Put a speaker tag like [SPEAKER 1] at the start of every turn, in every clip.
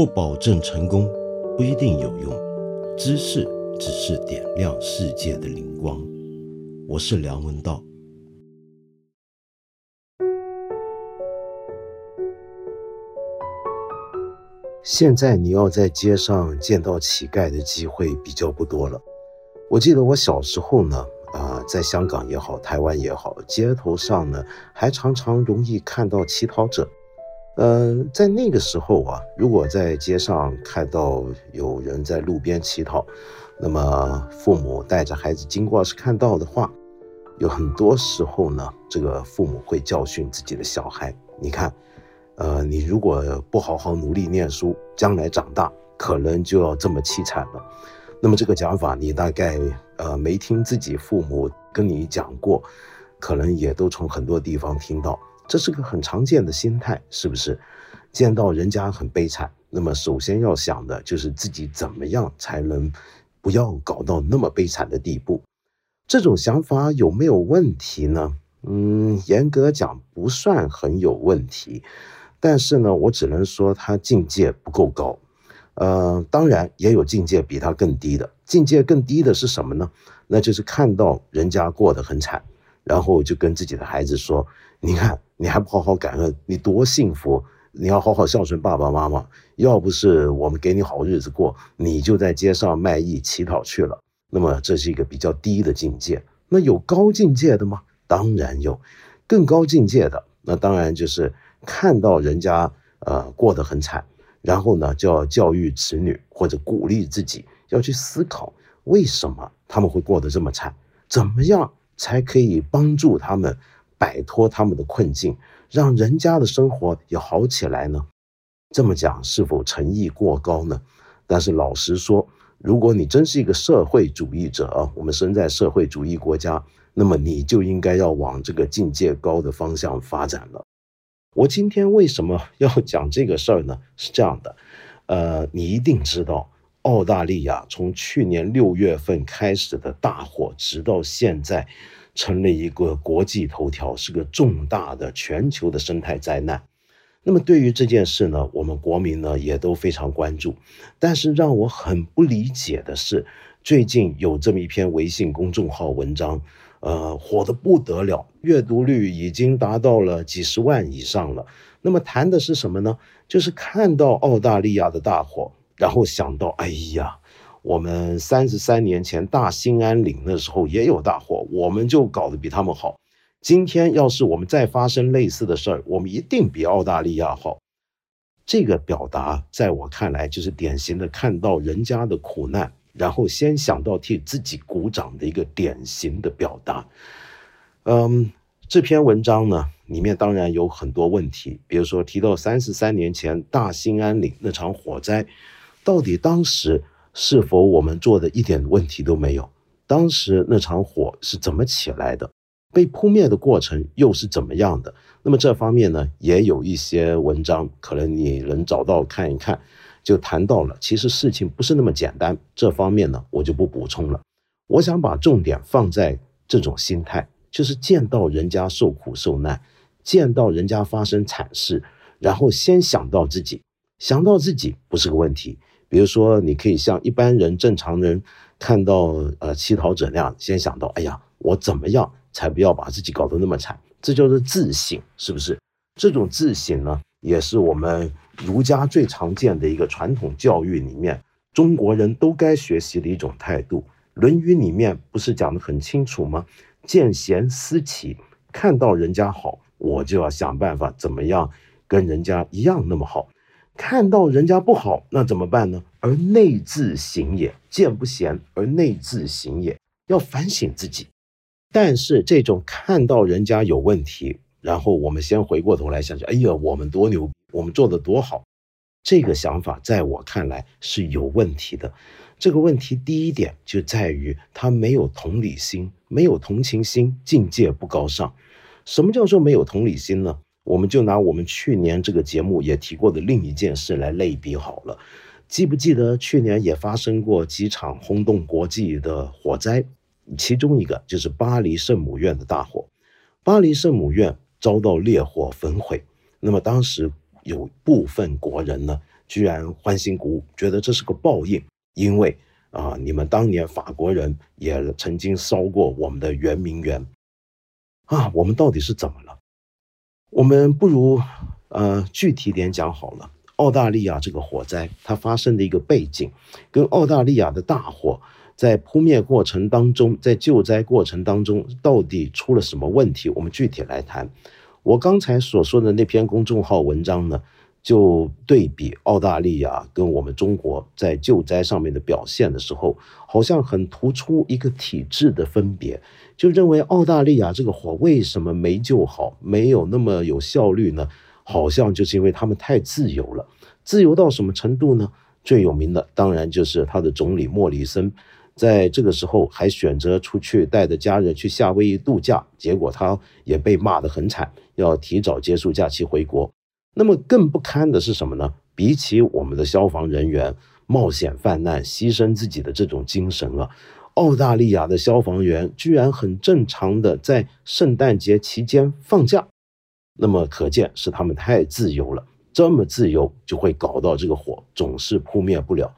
[SPEAKER 1] 不保证成功，不一定有用。知识只是点亮世界的灵光。我是梁文道。现在你要在街上见到乞丐的机会比较不多了。我记得我小时候呢，啊，在香港也好，台湾也好，街头上呢还常常容易看到乞讨者。嗯，在那个时候啊，如果在街上看到有人在路边乞讨，那么父母带着孩子经过是看到的话，有很多时候呢，这个父母会教训自己的小孩，你看。呃，你如果不好好努力念书，将来长大可能就要这么凄惨了。那么这个讲法，你大概呃没听自己父母跟你讲过，可能也都从很多地方听到。这是个很常见的心态，是不是？见到人家很悲惨，那么首先要想的就是自己怎么样才能不要搞到那么悲惨的地步。这种想法有没有问题呢？嗯，严格讲不算很有问题。但是呢，我只能说他境界不够高，呃，当然也有境界比他更低的。境界更低的是什么呢？那就是看到人家过得很惨，然后就跟自己的孩子说：“你看，你还不好好感恩，你多幸福！你要好好孝顺爸爸妈妈。要不是我们给你好日子过，你就在街上卖艺乞讨去了。”那么这是一个比较低的境界。那有高境界的吗？当然有，更高境界的，那当然就是。看到人家呃过得很惨，然后呢就要教育子女或者鼓励自己，要去思考为什么他们会过得这么惨，怎么样才可以帮助他们摆脱他们的困境，让人家的生活也好起来呢？这么讲是否诚意过高呢？但是老实说，如果你真是一个社会主义者啊，我们身在社会主义国家，那么你就应该要往这个境界高的方向发展了。我今天为什么要讲这个事儿呢？是这样的，呃，你一定知道，澳大利亚从去年六月份开始的大火，直到现在，成了一个国际头条，是个重大的全球的生态灾难。那么对于这件事呢，我们国民呢也都非常关注。但是让我很不理解的是，最近有这么一篇微信公众号文章。呃，火的不得了，阅读率已经达到了几十万以上了。那么谈的是什么呢？就是看到澳大利亚的大火，然后想到，哎呀，我们三十三年前大兴安岭那时候也有大火，我们就搞得比他们好。今天要是我们再发生类似的事儿，我们一定比澳大利亚好。这个表达在我看来就是典型的看到人家的苦难。然后先想到替自己鼓掌的一个典型的表达，嗯，这篇文章呢里面当然有很多问题，比如说提到三十三年前大兴安岭那场火灾，到底当时是否我们做的一点问题都没有？当时那场火是怎么起来的？被扑灭的过程又是怎么样的？那么这方面呢也有一些文章，可能你能找到看一看。就谈到了，其实事情不是那么简单。这方面呢，我就不补充了。我想把重点放在这种心态，就是见到人家受苦受难，见到人家发生惨事，然后先想到自己，想到自己不是个问题。比如说，你可以像一般人、正常人看到呃乞讨者那样，先想到，哎呀，我怎么样才不要把自己搞得那么惨？这叫做自省，是不是？这种自省呢？也是我们儒家最常见的一个传统教育里面，中国人都该学习的一种态度。《论语》里面不是讲得很清楚吗？见贤思齐，看到人家好，我就要想办法怎么样跟人家一样那么好；看到人家不好，那怎么办呢？而内自省也，见不贤而内自省也，要反省自己。但是这种看到人家有问题。然后我们先回过头来想想，哎呀，我们多牛，我们做的多好。这个想法在我看来是有问题的。这个问题第一点就在于他没有同理心，没有同情心，境界不高尚。什么叫做没有同理心呢？我们就拿我们去年这个节目也提过的另一件事来类比好了。记不记得去年也发生过几场轰动国际的火灾？其中一个就是巴黎圣母院的大火。巴黎圣母院。遭到烈火焚毁，那么当时有部分国人呢，居然欢欣鼓舞，觉得这是个报应，因为啊，你们当年法国人也曾经烧过我们的圆明园啊，我们到底是怎么了？我们不如呃具体点讲好了。澳大利亚这个火灾，它发生的一个背景，跟澳大利亚的大火在扑灭过程当中，在救灾过程当中，到底出了什么问题？我们具体来谈。我刚才所说的那篇公众号文章呢，就对比澳大利亚跟我们中国在救灾上面的表现的时候，好像很突出一个体制的分别，就认为澳大利亚这个火为什么没救好，没有那么有效率呢？好像就是因为他们太自由了，自由到什么程度呢？最有名的当然就是他的总理莫里森，在这个时候还选择出去带着家人去夏威夷度假，结果他也被骂得很惨，要提早结束假期回国。那么更不堪的是什么呢？比起我们的消防人员冒险犯难、牺牲自己的这种精神啊，澳大利亚的消防员居然很正常的在圣诞节期间放假。那么可见是他们太自由了，这么自由就会搞到这个火总是扑灭不了，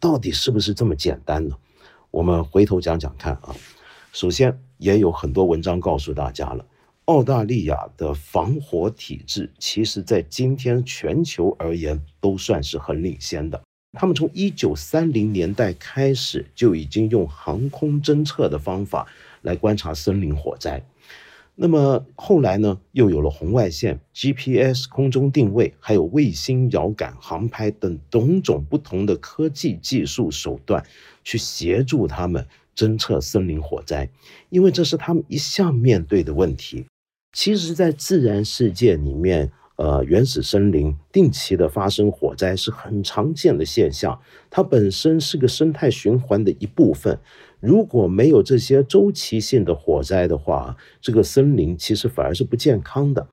[SPEAKER 1] 到底是不是这么简单呢？我们回头讲讲看啊。首先也有很多文章告诉大家了，澳大利亚的防火体制其实在今天全球而言都算是很领先的。他们从一九三零年代开始就已经用航空侦测的方法来观察森林火灾。那么后来呢，又有了红外线、GPS 空中定位，还有卫星遥感航拍等种种不同的科技技术手段，去协助他们侦测森林火灾，因为这是他们一向面对的问题。其实，在自然世界里面，呃，原始森林定期的发生火灾是很常见的现象，它本身是个生态循环的一部分。如果没有这些周期性的火灾的话，这个森林其实反而是不健康的。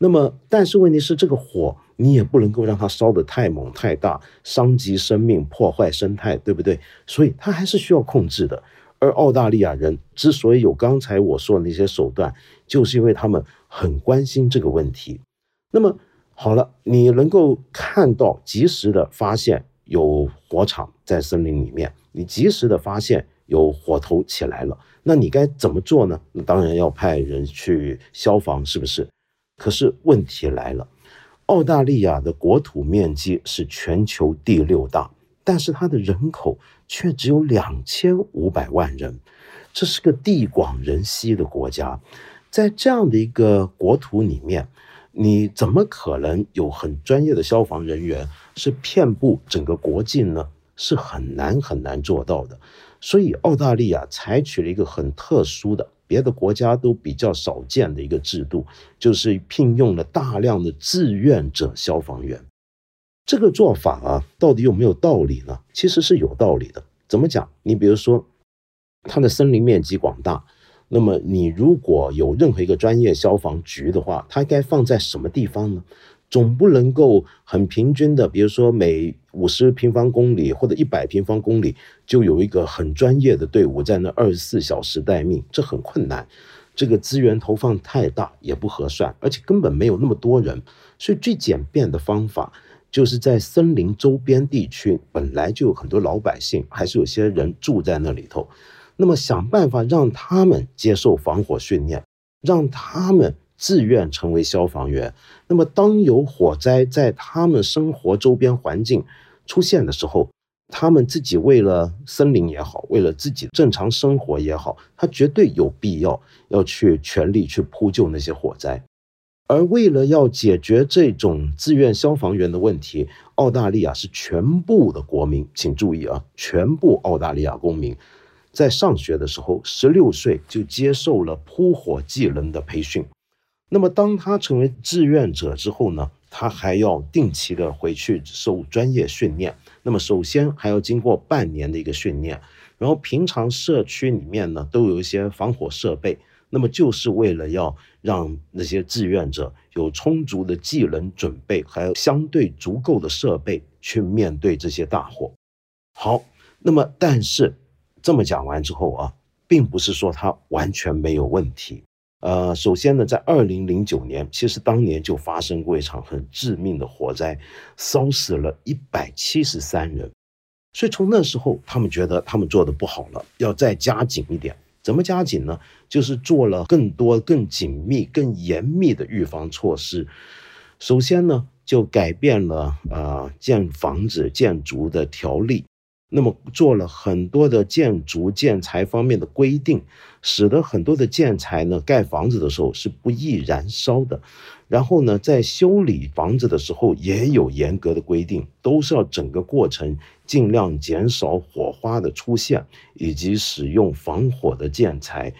[SPEAKER 1] 那么，但是问题是，这个火你也不能够让它烧得太猛太大，伤及生命，破坏生态，对不对？所以它还是需要控制的。而澳大利亚人之所以有刚才我说的那些手段，就是因为他们很关心这个问题。那么好了，你能够看到及时的发现有火场在森林里面，你及时的发现。有火头起来了，那你该怎么做呢？当然要派人去消防，是不是？可是问题来了，澳大利亚的国土面积是全球第六大，但是它的人口却只有两千五百万人，这是个地广人稀的国家，在这样的一个国土里面，你怎么可能有很专业的消防人员是遍布整个国境呢？是很难很难做到的。所以，澳大利亚采取了一个很特殊的、别的国家都比较少见的一个制度，就是聘用了大量的志愿者消防员。这个做法啊，到底有没有道理呢？其实是有道理的。怎么讲？你比如说，它的森林面积广大，那么你如果有任何一个专业消防局的话，它该放在什么地方呢？总不能够很平均的，比如说每五十平方公里或者一百平方公里就有一个很专业的队伍在那二十四小时待命，这很困难。这个资源投放太大也不合算，而且根本没有那么多人。所以最简便的方法就是在森林周边地区本来就有很多老百姓，还是有些人住在那里头，那么想办法让他们接受防火训练，让他们。自愿成为消防员，那么当有火灾在他们生活周边环境出现的时候，他们自己为了森林也好，为了自己正常生活也好，他绝对有必要要去全力去扑救那些火灾。而为了要解决这种自愿消防员的问题，澳大利亚是全部的国民，请注意啊，全部澳大利亚公民在上学的时候，十六岁就接受了扑火技能的培训。那么，当他成为志愿者之后呢，他还要定期的回去受专业训练。那么，首先还要经过半年的一个训练，然后平常社区里面呢都有一些防火设备，那么就是为了要让那些志愿者有充足的技能准备，还有相对足够的设备去面对这些大火。好，那么但是这么讲完之后啊，并不是说他完全没有问题。呃，首先呢，在二零零九年，其实当年就发生过一场很致命的火灾，烧死了一百七十三人。所以从那时候，他们觉得他们做的不好了，要再加紧一点。怎么加紧呢？就是做了更多、更紧密、更严密的预防措施。首先呢，就改变了啊建房子、建筑的条例。那么做了很多的建筑建材方面的规定，使得很多的建材呢，盖房子的时候是不易燃烧的。然后呢，在修理房子的时候也有严格的规定，都是要整个过程尽量减少火花的出现，以及使用防火的建材。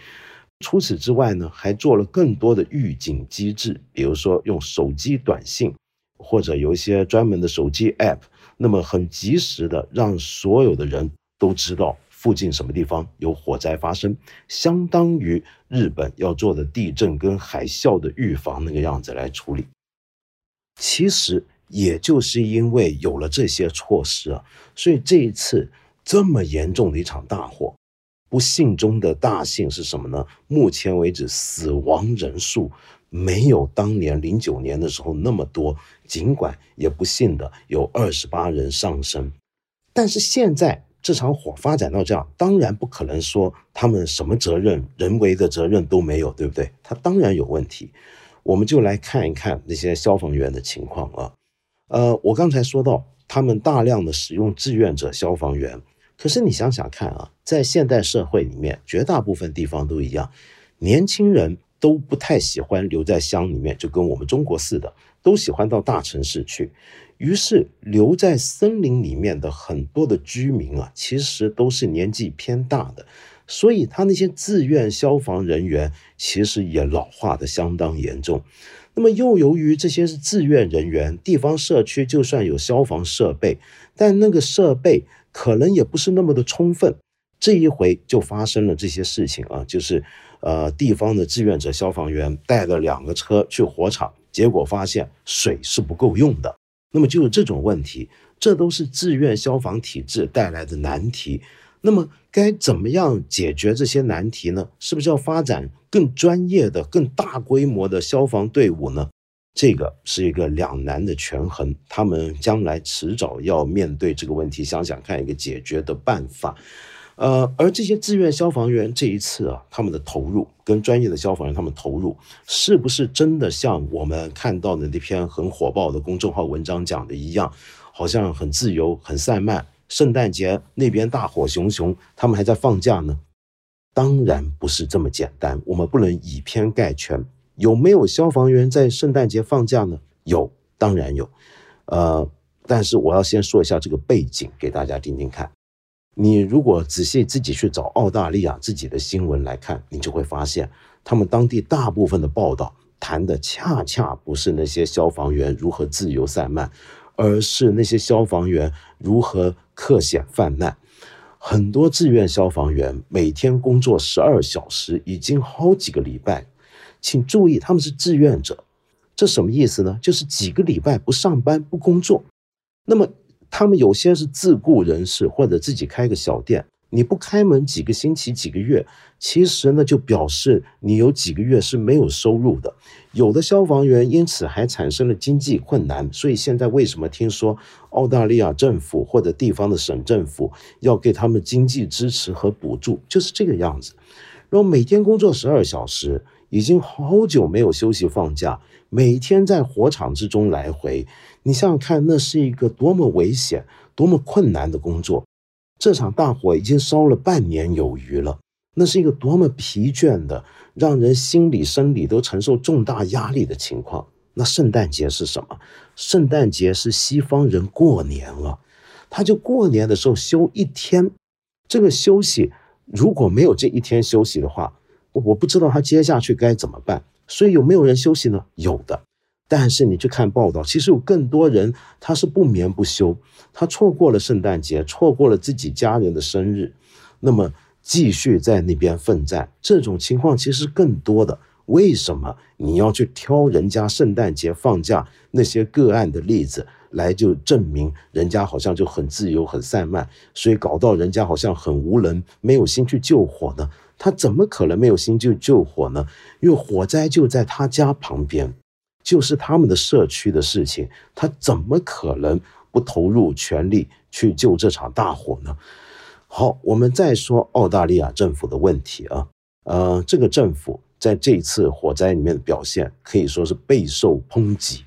[SPEAKER 1] 除此之外呢，还做了更多的预警机制，比如说用手机短信，或者有一些专门的手机 App。那么很及时的让所有的人都知道附近什么地方有火灾发生，相当于日本要做的地震跟海啸的预防那个样子来处理。其实也就是因为有了这些措施啊，所以这一次这么严重的一场大火，不幸中的大幸是什么呢？目前为止死亡人数。没有当年零九年的时候那么多，尽管也不幸的有二十八人丧生，但是现在这场火发展到这样，当然不可能说他们什么责任、人为的责任都没有，对不对？他当然有问题。我们就来看一看那些消防员的情况啊。呃，我刚才说到他们大量的使用志愿者消防员，可是你想想看啊，在现代社会里面，绝大部分地方都一样，年轻人。都不太喜欢留在乡里面，就跟我们中国似的，都喜欢到大城市去。于是留在森林里面的很多的居民啊，其实都是年纪偏大的，所以他那些自愿消防人员其实也老化的相当严重。那么又由于这些是自愿人员，地方社区就算有消防设备，但那个设备可能也不是那么的充分。这一回就发生了这些事情啊，就是。呃，地方的志愿者消防员带了两个车去火场，结果发现水是不够用的。那么就有这种问题，这都是志愿消防体制带来的难题。那么该怎么样解决这些难题呢？是不是要发展更专业的、更大规模的消防队伍呢？这个是一个两难的权衡，他们将来迟早要面对这个问题，想想看一个解决的办法。呃，而这些志愿消防员这一次啊，他们的投入跟专业的消防员他们投入，是不是真的像我们看到的那篇很火爆的公众号文章讲的一样，好像很自由、很散漫？圣诞节那边大火熊熊，他们还在放假呢？当然不是这么简单，我们不能以偏概全。有没有消防员在圣诞节放假呢？有，当然有。呃，但是我要先说一下这个背景给大家听听看。你如果仔细自己去找澳大利亚自己的新闻来看，你就会发现，他们当地大部分的报道谈的恰恰不是那些消防员如何自由散漫，而是那些消防员如何克险泛滥。很多志愿消防员每天工作十二小时，已经好几个礼拜。请注意，他们是志愿者，这什么意思呢？就是几个礼拜不上班不工作。那么。他们有些是自雇人士，或者自己开个小店。你不开门几个星期、几个月，其实呢就表示你有几个月是没有收入的。有的消防员因此还产生了经济困难。所以现在为什么听说澳大利亚政府或者地方的省政府要给他们经济支持和补助，就是这个样子。然后每天工作十二小时，已经好久没有休息放假，每天在火场之中来回。你想想看，那是一个多么危险、多么困难的工作。这场大火已经烧了半年有余了，那是一个多么疲倦的、让人心理、生理都承受重大压力的情况。那圣诞节是什么？圣诞节是西方人过年了，他就过年的时候休一天。这个休息如果没有这一天休息的话，我不知道他接下去该怎么办。所以有没有人休息呢？有的。但是你去看报道，其实有更多人他是不眠不休，他错过了圣诞节，错过了自己家人的生日，那么继续在那边奋战，这种情况其实更多的。为什么你要去挑人家圣诞节放假那些个案的例子来就证明人家好像就很自由很散漫，所以搞到人家好像很无能，没有心去救火呢？他怎么可能没有心救救火呢？因为火灾就在他家旁边，就是他们的社区的事情，他怎么可能不投入全力去救这场大火呢？好，我们再说澳大利亚政府的问题啊，呃，这个政府在这次火灾里面的表现可以说是备受抨击。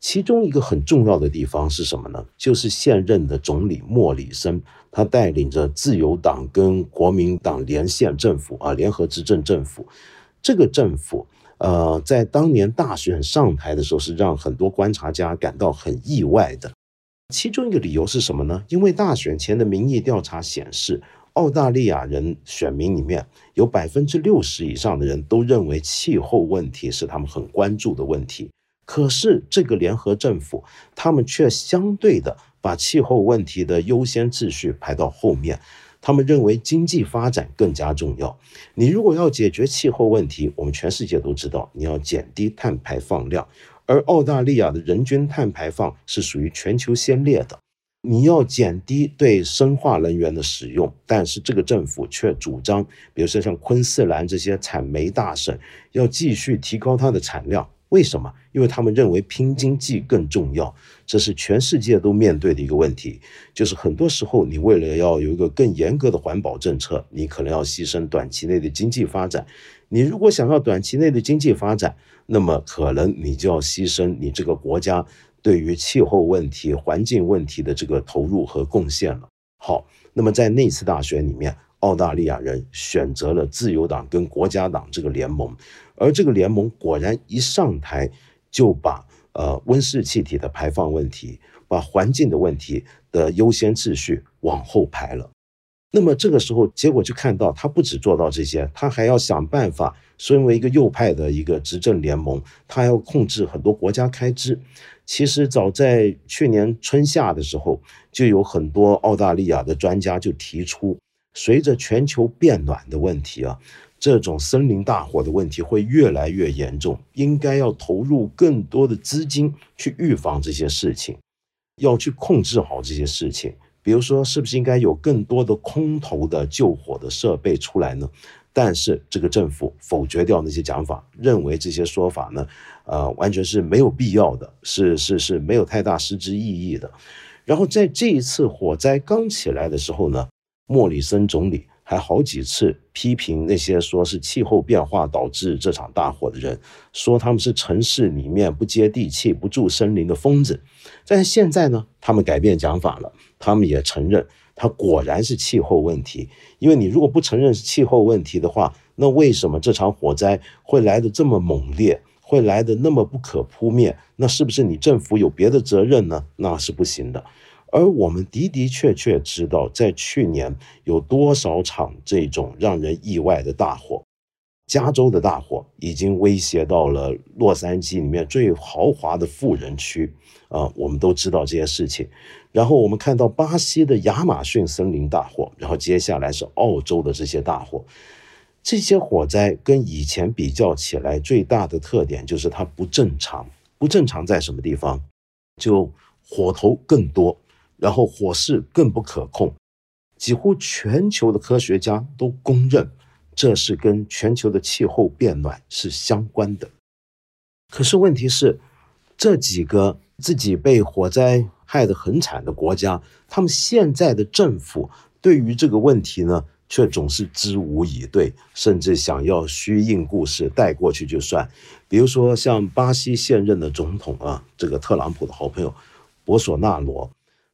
[SPEAKER 1] 其中一个很重要的地方是什么呢？就是现任的总理莫里森，他带领着自由党跟国民党连线政府啊，联合执政政府。这个政府，呃，在当年大选上台的时候，是让很多观察家感到很意外的。其中一个理由是什么呢？因为大选前的民意调查显示，澳大利亚人选民里面有百分之六十以上的人都认为气候问题是他们很关注的问题。可是这个联合政府，他们却相对的把气候问题的优先秩序排到后面。他们认为经济发展更加重要。你如果要解决气候问题，我们全世界都知道，你要减低碳排放量。而澳大利亚的人均碳排放是属于全球先烈的。你要减低对生化能源的使用，但是这个政府却主张，比如说像昆士兰这些产煤大省，要继续提高它的产量。为什么？因为他们认为拼经济更重要，这是全世界都面对的一个问题。就是很多时候，你为了要有一个更严格的环保政策，你可能要牺牲短期内的经济发展。你如果想要短期内的经济发展，那么可能你就要牺牲你这个国家对于气候问题、环境问题的这个投入和贡献了。好，那么在那次大选里面。澳大利亚人选择了自由党跟国家党这个联盟，而这个联盟果然一上台就把呃温室气体的排放问题、把环境的问题的优先秩序往后排了。那么这个时候，结果就看到他不止做到这些，他还要想办法。身为一个右派的一个执政联盟，他要控制很多国家开支。其实早在去年春夏的时候，就有很多澳大利亚的专家就提出。随着全球变暖的问题啊，这种森林大火的问题会越来越严重，应该要投入更多的资金去预防这些事情，要去控制好这些事情。比如说，是不是应该有更多的空投的救火的设备出来呢？但是这个政府否决掉那些讲法，认为这些说法呢，呃，完全是没有必要的，是是是没有太大实质意义的。然后在这一次火灾刚起来的时候呢？莫里森总理还好几次批评那些说是气候变化导致这场大火的人，说他们是城市里面不接地气、不住森林的疯子。但是现在呢，他们改变讲法了，他们也承认它果然是气候问题。因为你如果不承认是气候问题的话，那为什么这场火灾会来的这么猛烈，会来的那么不可扑灭？那是不是你政府有别的责任呢？那是不行的。而我们的的确确知道，在去年有多少场这种让人意外的大火，加州的大火已经威胁到了洛杉矶里面最豪华的富人区啊，我们都知道这些事情。然后我们看到巴西的亚马逊森林大火，然后接下来是澳洲的这些大火，这些火灾跟以前比较起来，最大的特点就是它不正常。不正常在什么地方？就火头更多。然后火势更不可控，几乎全球的科学家都公认，这是跟全球的气候变暖是相关的。可是问题是，这几个自己被火灾害得很惨的国家，他们现在的政府对于这个问题呢，却总是知无以对，甚至想要虚应故事带过去就算。比如说像巴西现任的总统啊，这个特朗普的好朋友博索纳罗。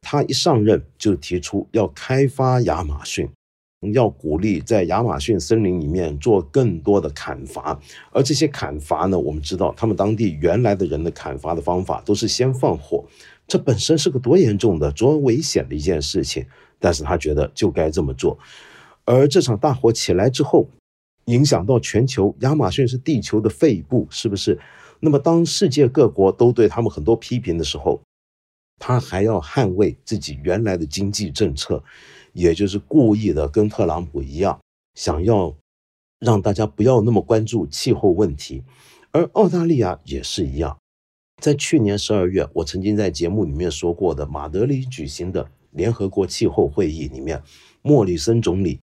[SPEAKER 1] 他一上任就提出要开发亚马逊，要鼓励在亚马逊森林里面做更多的砍伐。而这些砍伐呢，我们知道他们当地原来的人的砍伐的方法都是先放火，这本身是个多严重的、多危险的一件事情。但是他觉得就该这么做。而这场大火起来之后，影响到全球，亚马逊是地球的肺部，是不是？那么当世界各国都对他们很多批评的时候，他还要捍卫自己原来的经济政策，也就是故意的跟特朗普一样，想要让大家不要那么关注气候问题。而澳大利亚也是一样，在去年十二月，我曾经在节目里面说过的马德里举行的联合国气候会议里面，莫里森总理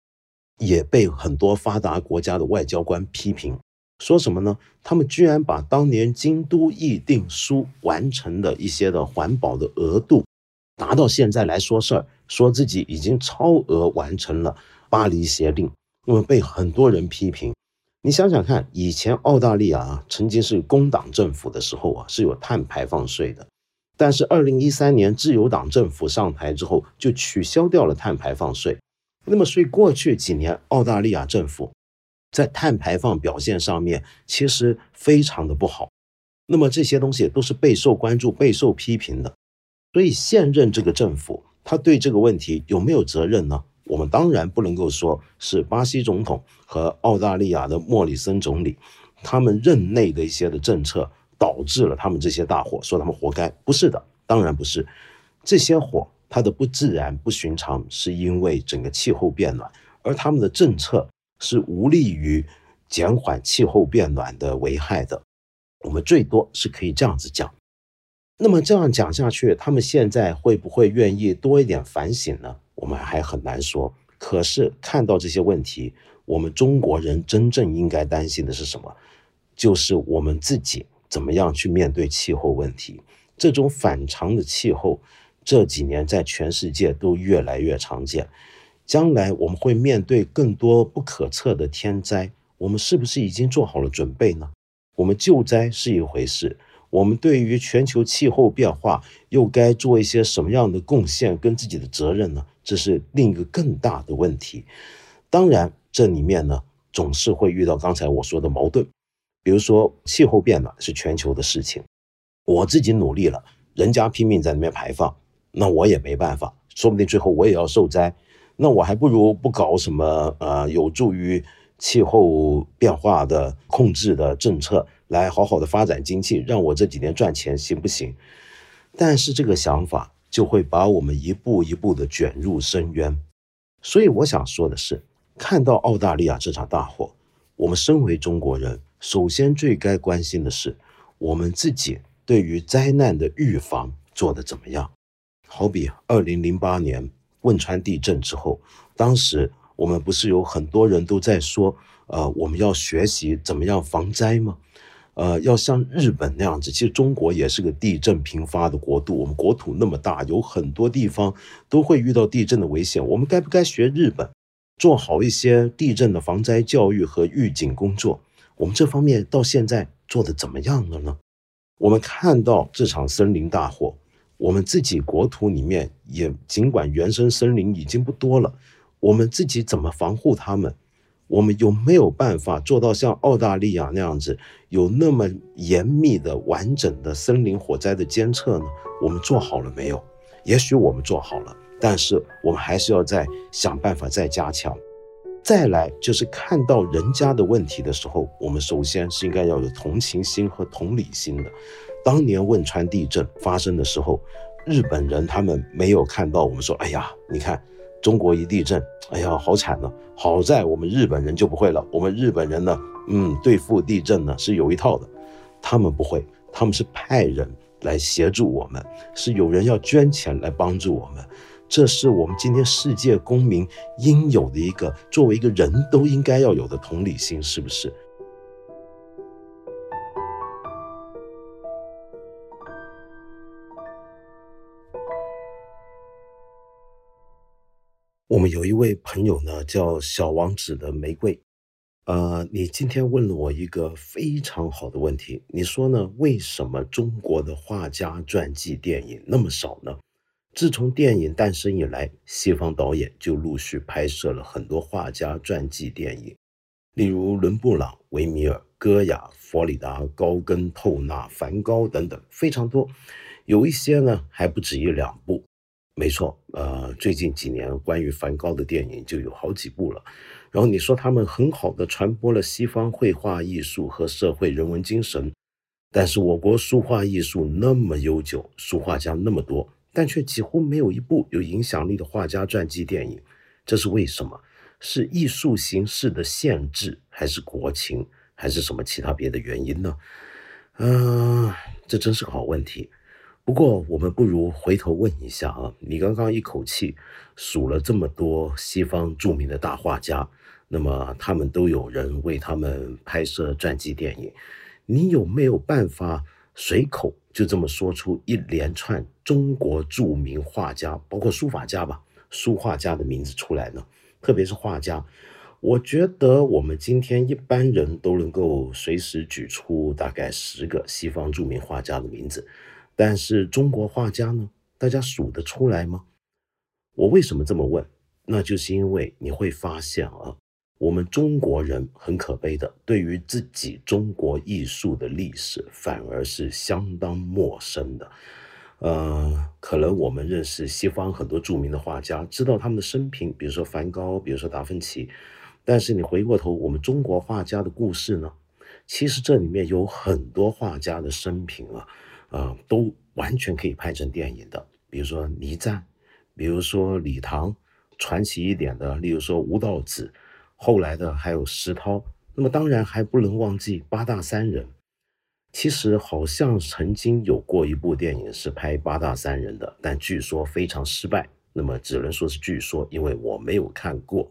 [SPEAKER 1] 也被很多发达国家的外交官批评，说什么呢？他们居然把当年京都议定书完成的一些的环保的额度，拿到现在来说事儿，说自己已经超额完成了巴黎协定，那么被很多人批评。你想想看，以前澳大利亚啊，曾经是工党政府的时候啊，是有碳排放税的。但是二零一三年自由党政府上台之后，就取消掉了碳排放税。那么，所以过去几年澳大利亚政府在碳排放表现上面其实非常的不好。那么这些东西都是备受关注、备受批评的。所以现任这个政府，他对这个问题有没有责任呢？我们当然不能够说是巴西总统和澳大利亚的莫里森总理他们任内的一些的政策导致了他们这些大火，说他们活该，不是的，当然不是。这些火它的不自然、不寻常，是因为整个气候变暖，而他们的政策是无利于减缓气候变暖的危害的。我们最多是可以这样子讲。那么这样讲下去，他们现在会不会愿意多一点反省呢？我们还很难说。可是看到这些问题，我们中国人真正应该担心的是什么？就是我们自己怎么样去面对气候问题。这种反常的气候这几年在全世界都越来越常见。将来我们会面对更多不可测的天灾，我们是不是已经做好了准备呢？我们救灾是一回事。我们对于全球气候变化又该做一些什么样的贡献跟自己的责任呢？这是另一个更大的问题。当然，这里面呢总是会遇到刚才我说的矛盾，比如说气候变暖是全球的事情，我自己努力了，人家拼命在那边排放，那我也没办法，说不定最后我也要受灾。那我还不如不搞什么呃有助于气候变化的控制的政策。来好好的发展经济，让我这几年赚钱行不行？但是这个想法就会把我们一步一步的卷入深渊。所以我想说的是，看到澳大利亚这场大火，我们身为中国人，首先最该关心的是我们自己对于灾难的预防做得怎么样。好比二零零八年汶川地震之后，当时我们不是有很多人都在说，呃，我们要学习怎么样防灾吗？呃，要像日本那样子，其实中国也是个地震频发的国度。我们国土那么大，有很多地方都会遇到地震的危险。我们该不该学日本，做好一些地震的防灾教育和预警工作？我们这方面到现在做的怎么样了呢？我们看到这场森林大火，我们自己国土里面也尽管原生森林已经不多了，我们自己怎么防护它们？我们有没有办法做到像澳大利亚那样子，有那么严密的、完整的森林火灾的监测呢？我们做好了没有？也许我们做好了，但是我们还是要再想办法再加强。再来就是看到人家的问题的时候，我们首先是应该要有同情心和同理心的。当年汶川地震发生的时候，日本人他们没有看到我们说：“哎呀，你看。”中国一地震，哎呀，好惨呢！好在我们日本人就不会了。我们日本人呢，嗯，对付地震呢是有一套的。他们不会，他们是派人来协助我们，是有人要捐钱来帮助我们。这是我们今天世界公民应有的一个，作为一个人都应该要有的同理心，是不是？我们有一位朋友呢，叫小王子的玫瑰。呃，你今天问了我一个非常好的问题，你说呢？为什么中国的画家传记电影那么少呢？自从电影诞生以来，西方导演就陆续拍摄了很多画家传记电影，例如伦布朗、维米尔、戈雅、佛里达、高更、透纳、梵高等等，非常多。有一些呢，还不止一两部。没错，呃，最近几年关于梵高的电影就有好几部了。然后你说他们很好的传播了西方绘画艺术和社会人文精神，但是我国书画艺术那么悠久，书画家那么多，但却几乎没有一部有影响力的画家传记电影，这是为什么？是艺术形式的限制，还是国情，还是什么其他别的原因呢？嗯，这真是个好问题。不过，我们不如回头问一下啊，你刚刚一口气数了这么多西方著名的大画家，那么他们都有人为他们拍摄传记电影。你有没有办法随口就这么说出一连串中国著名画家，包括书法家吧，书画家的名字出来呢？特别是画家，我觉得我们今天一般人都能够随时举出大概十个西方著名画家的名字，但是中国画家呢？大家数得出来吗？我为什么这么问？那就是因为你会发现啊，我们中国人很可悲的，对于自己中国艺术的历史反而是相当陌生的。呃，可能我们认识西方很多著名的画家，知道他们的生平，比如说梵高，比如说达芬奇，但是你回过头，我们中国画家的故事呢？其实这里面有很多画家的生平啊，啊，都完全可以拍成电影的。比如说倪瓒，比如说李唐，传奇一点的，例如说吴道子，后来的还有石涛。那么当然还不能忘记八大山人。其实好像曾经有过一部电影是拍八大山人的，但据说非常失败。那么只能说是据说，因为我没有看过。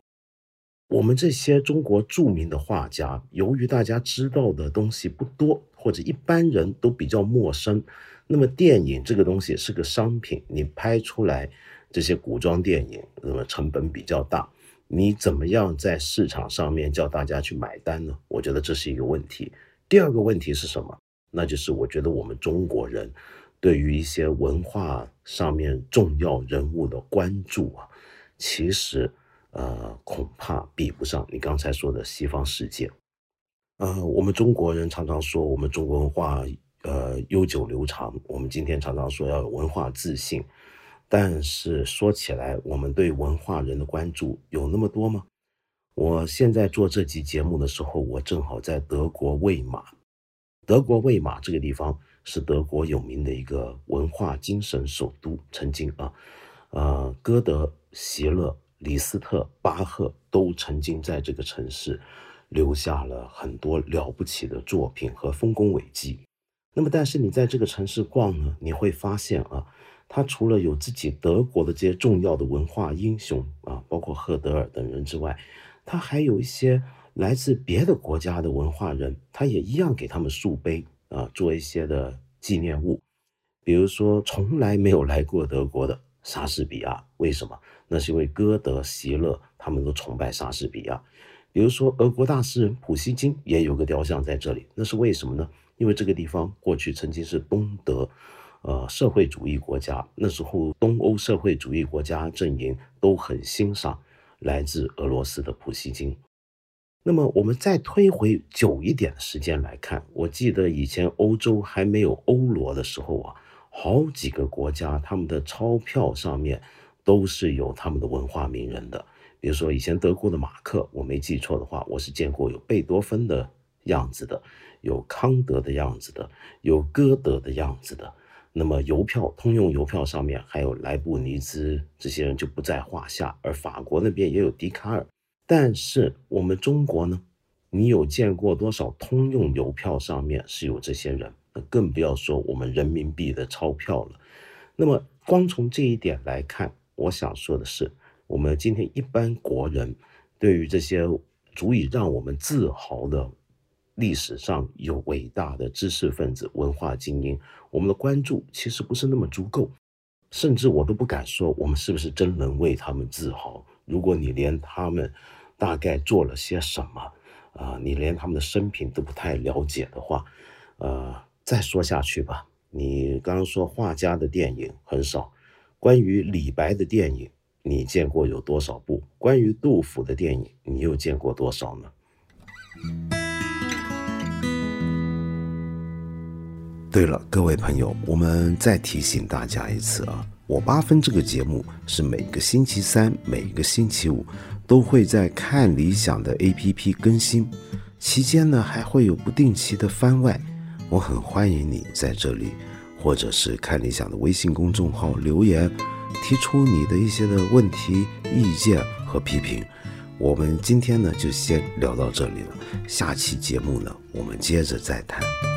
[SPEAKER 1] 我们这些中国著名的画家，由于大家知道的东西不多，或者一般人都比较陌生。那么电影这个东西是个商品，你拍出来这些古装电影，那么成本比较大，你怎么样在市场上面叫大家去买单呢？我觉得这是一个问题。第二个问题是什么？那就是我觉得我们中国人对于一些文化上面重要人物的关注啊，其实呃恐怕比不上你刚才说的西方世界。呃，我们中国人常常说我们中国文化。呃，悠久流长。我们今天常常说要有文化自信，但是说起来，我们对文化人的关注有那么多吗？我现在做这期节目的时候，我正好在德国魏玛。德国魏玛这个地方是德国有名的一个文化精神首都，曾经啊，呃，歌德、席勒、李斯特、巴赫都曾经在这个城市留下了很多了不起的作品和丰功伟绩。那么，但是你在这个城市逛呢，你会发现啊，它除了有自己德国的这些重要的文化英雄啊，包括赫德尔等人之外，它还有一些来自别的国家的文化人，他也一样给他们树碑啊，做一些的纪念物。比如说，从来没有来过德国的莎士比亚，为什么？那是因为歌德、席勒他们都崇拜莎士比亚。比如说，俄国大诗人普希金也有个雕像在这里，那是为什么呢？因为这个地方过去曾经是东德，呃，社会主义国家。那时候东欧社会主义国家阵营都很欣赏来自俄罗斯的普希金。那么我们再推回久一点的时间来看，我记得以前欧洲还没有欧罗的时候啊，好几个国家他们的钞票上面都是有他们的文化名人的。比如说以前德国的马克，我没记错的话，我是见过有贝多芬的样子的。有康德的样子的，有歌德的样子的，那么邮票通用邮票上面还有莱布尼兹这些人就不在话下，而法国那边也有笛卡尔，但是我们中国呢，你有见过多少通用邮票上面是有这些人？那更不要说我们人民币的钞票了。那么光从这一点来看，我想说的是，我们今天一般国人对于这些足以让我们自豪的。历史上有伟大的知识分子、文化精英，我们的关注其实不是那么足够，甚至我都不敢说我们是不是真能为他们自豪。如果你连他们大概做了些什么，啊，你连他们的生平都不太了解的话，呃，再说下去吧。你刚刚说画家的电影很少，关于李白的电影你见过有多少部？关于杜甫的电影你又见过多少呢？对了，各位朋友，我们再提醒大家一次啊，我八分这个节目是每个星期三、每个星期五都会在看理想的 APP 更新，期间呢还会有不定期的番外，我很欢迎你在这里，或者是看理想的微信公众号留言，提出你的一些的问题、意见和批评。我们今天呢就先聊到这里了，下期节目呢我们接着再谈。